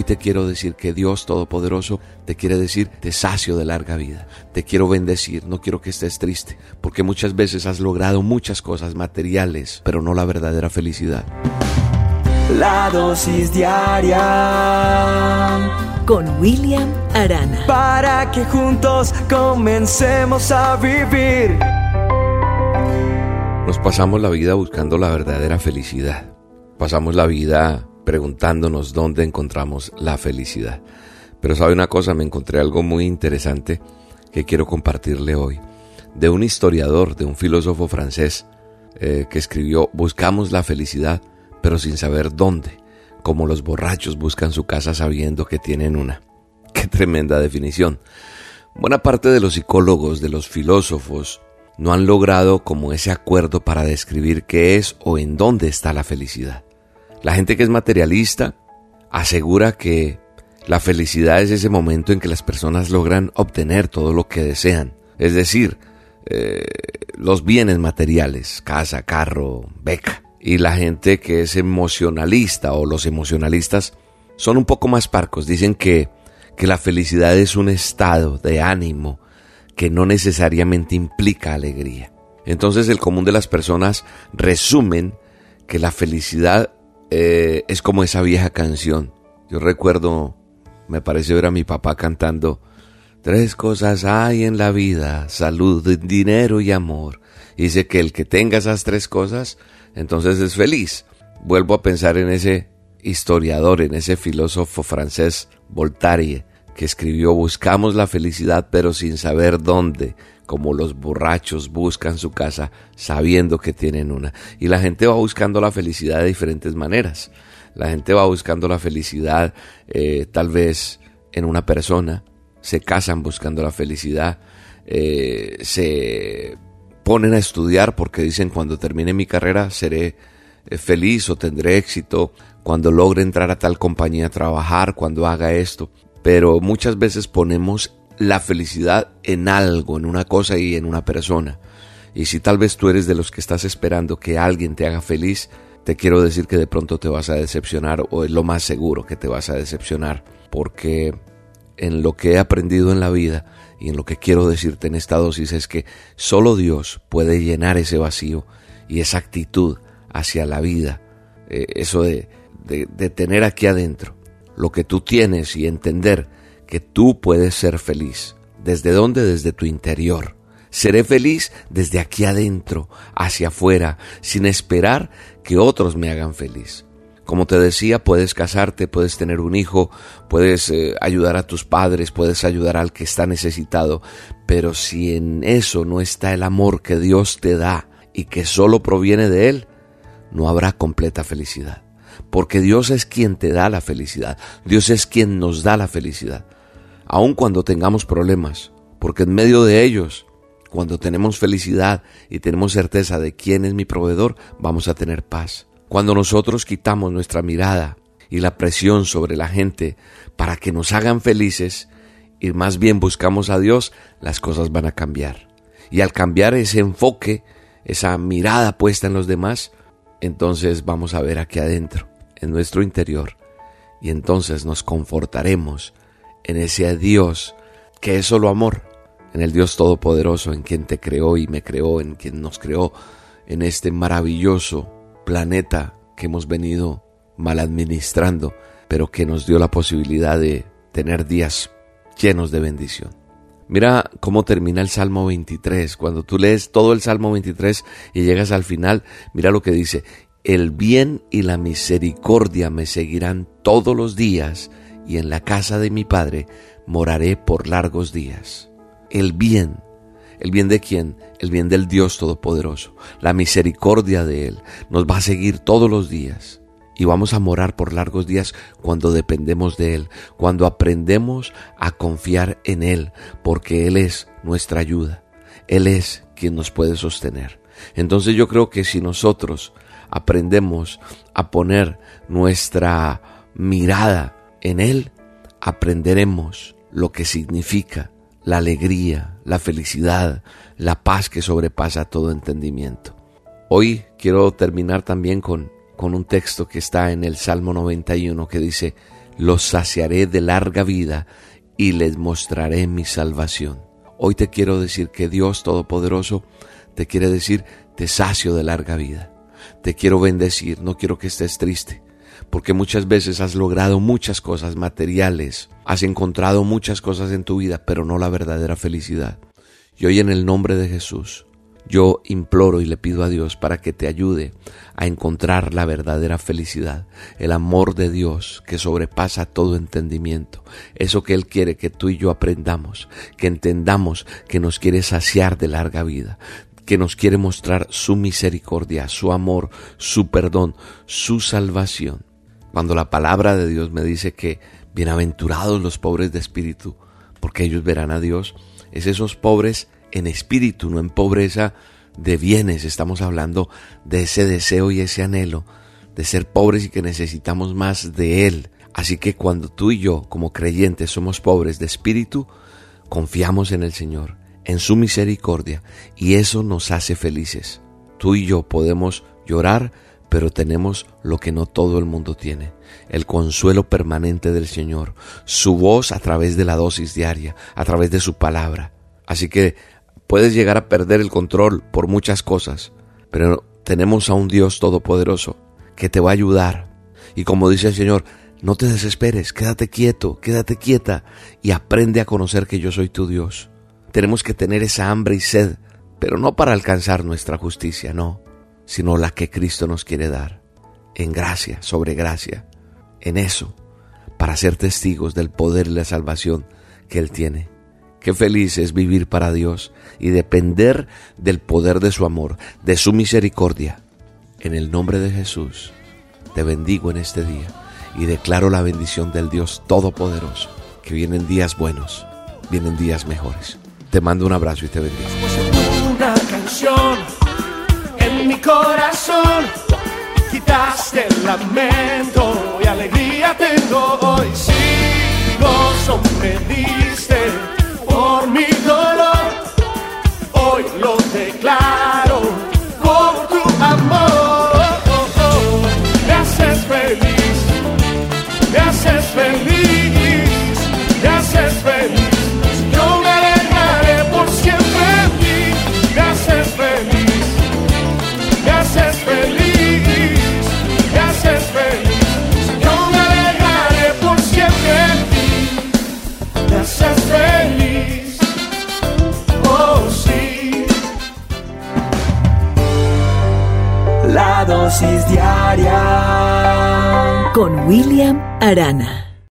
Hoy te quiero decir que Dios Todopoderoso te quiere decir, te sacio de larga vida, te quiero bendecir, no quiero que estés triste, porque muchas veces has logrado muchas cosas materiales, pero no la verdadera felicidad. La dosis diaria con William Arana. Para que juntos comencemos a vivir. Nos pasamos la vida buscando la verdadera felicidad. Pasamos la vida preguntándonos dónde encontramos la felicidad. Pero sabe una cosa, me encontré algo muy interesante que quiero compartirle hoy. De un historiador, de un filósofo francés, eh, que escribió, buscamos la felicidad, pero sin saber dónde, como los borrachos buscan su casa sabiendo que tienen una. Qué tremenda definición. Buena parte de los psicólogos, de los filósofos, no han logrado como ese acuerdo para describir qué es o en dónde está la felicidad. La gente que es materialista asegura que la felicidad es ese momento en que las personas logran obtener todo lo que desean, es decir, eh, los bienes materiales, casa, carro, beca. Y la gente que es emocionalista o los emocionalistas son un poco más parcos, dicen que, que la felicidad es un estado de ánimo que no necesariamente implica alegría. Entonces el común de las personas resumen que la felicidad eh, es como esa vieja canción. Yo recuerdo, me parece ver a mi papá cantando, Tres cosas hay en la vida, salud, dinero y amor. Dice que el que tenga esas tres cosas, entonces es feliz. Vuelvo a pensar en ese historiador, en ese filósofo francés Voltaire, que escribió Buscamos la felicidad pero sin saber dónde como los borrachos buscan su casa sabiendo que tienen una. Y la gente va buscando la felicidad de diferentes maneras. La gente va buscando la felicidad eh, tal vez en una persona, se casan buscando la felicidad, eh, se ponen a estudiar porque dicen cuando termine mi carrera seré eh, feliz o tendré éxito, cuando logre entrar a tal compañía a trabajar, cuando haga esto. Pero muchas veces ponemos la felicidad en algo, en una cosa y en una persona. Y si tal vez tú eres de los que estás esperando que alguien te haga feliz, te quiero decir que de pronto te vas a decepcionar o es lo más seguro que te vas a decepcionar porque en lo que he aprendido en la vida y en lo que quiero decirte en esta dosis es que solo Dios puede llenar ese vacío y esa actitud hacia la vida, eh, eso de, tener aquí adentro lo que tú tienes y entender que tú puedes ser feliz. ¿Desde dónde? Desde tu interior. Seré feliz desde aquí adentro, hacia afuera, sin esperar que otros me hagan feliz. Como te decía, puedes casarte, puedes tener un hijo, puedes eh, ayudar a tus padres, puedes ayudar al que está necesitado, pero si en eso no está el amor que Dios te da y que solo proviene de Él, no habrá completa felicidad. Porque Dios es quien te da la felicidad, Dios es quien nos da la felicidad aun cuando tengamos problemas, porque en medio de ellos, cuando tenemos felicidad y tenemos certeza de quién es mi proveedor, vamos a tener paz. Cuando nosotros quitamos nuestra mirada y la presión sobre la gente para que nos hagan felices y más bien buscamos a Dios, las cosas van a cambiar. Y al cambiar ese enfoque, esa mirada puesta en los demás, entonces vamos a ver aquí adentro, en nuestro interior, y entonces nos confortaremos en ese Dios que es solo amor, en el Dios Todopoderoso, en quien te creó y me creó, en quien nos creó, en este maravilloso planeta que hemos venido mal administrando, pero que nos dio la posibilidad de tener días llenos de bendición. Mira cómo termina el Salmo 23. Cuando tú lees todo el Salmo 23 y llegas al final, mira lo que dice. El bien y la misericordia me seguirán todos los días y en la casa de mi Padre moraré por largos días. El bien, ¿el bien de quién? El bien del Dios Todopoderoso. La misericordia de Él nos va a seguir todos los días. Y vamos a morar por largos días cuando dependemos de Él, cuando aprendemos a confiar en Él, porque Él es nuestra ayuda. Él es quien nos puede sostener. Entonces yo creo que si nosotros aprendemos a poner nuestra mirada en Él aprenderemos lo que significa la alegría, la felicidad, la paz que sobrepasa todo entendimiento. Hoy quiero terminar también con, con un texto que está en el Salmo 91 que dice, los saciaré de larga vida y les mostraré mi salvación. Hoy te quiero decir que Dios Todopoderoso te quiere decir, te sacio de larga vida. Te quiero bendecir, no quiero que estés triste, porque muchas veces has logrado muchas cosas materiales, has encontrado muchas cosas en tu vida, pero no la verdadera felicidad. Y hoy en el nombre de Jesús, yo imploro y le pido a Dios para que te ayude a encontrar la verdadera felicidad, el amor de Dios que sobrepasa todo entendimiento, eso que Él quiere que tú y yo aprendamos, que entendamos que nos quiere saciar de larga vida, que nos quiere mostrar su misericordia, su amor, su perdón, su salvación. Cuando la palabra de Dios me dice que bienaventurados los pobres de espíritu, porque ellos verán a Dios, es esos pobres en espíritu, no en pobreza de bienes. Estamos hablando de ese deseo y ese anhelo de ser pobres y que necesitamos más de Él. Así que cuando tú y yo, como creyentes, somos pobres de espíritu, confiamos en el Señor, en su misericordia, y eso nos hace felices. Tú y yo podemos llorar, pero tenemos lo que no todo el mundo tiene, el consuelo permanente del Señor, su voz a través de la dosis diaria, a través de su palabra. Así que Puedes llegar a perder el control por muchas cosas, pero tenemos a un Dios todopoderoso que te va a ayudar. Y como dice el Señor, no te desesperes, quédate quieto, quédate quieta y aprende a conocer que yo soy tu Dios. Tenemos que tener esa hambre y sed, pero no para alcanzar nuestra justicia, no, sino la que Cristo nos quiere dar, en gracia, sobre gracia, en eso, para ser testigos del poder y la salvación que Él tiene. Qué feliz es vivir para Dios y depender del poder de su amor, de su misericordia. En el nombre de Jesús, te bendigo en este día y declaro la bendición del Dios Todopoderoso, que vienen días buenos, vienen días mejores. Te mando un abrazo y te bendigo. Una canción en mi corazón, quitaste el lamento y alegría tengo hoy. Si gozo con William Arana.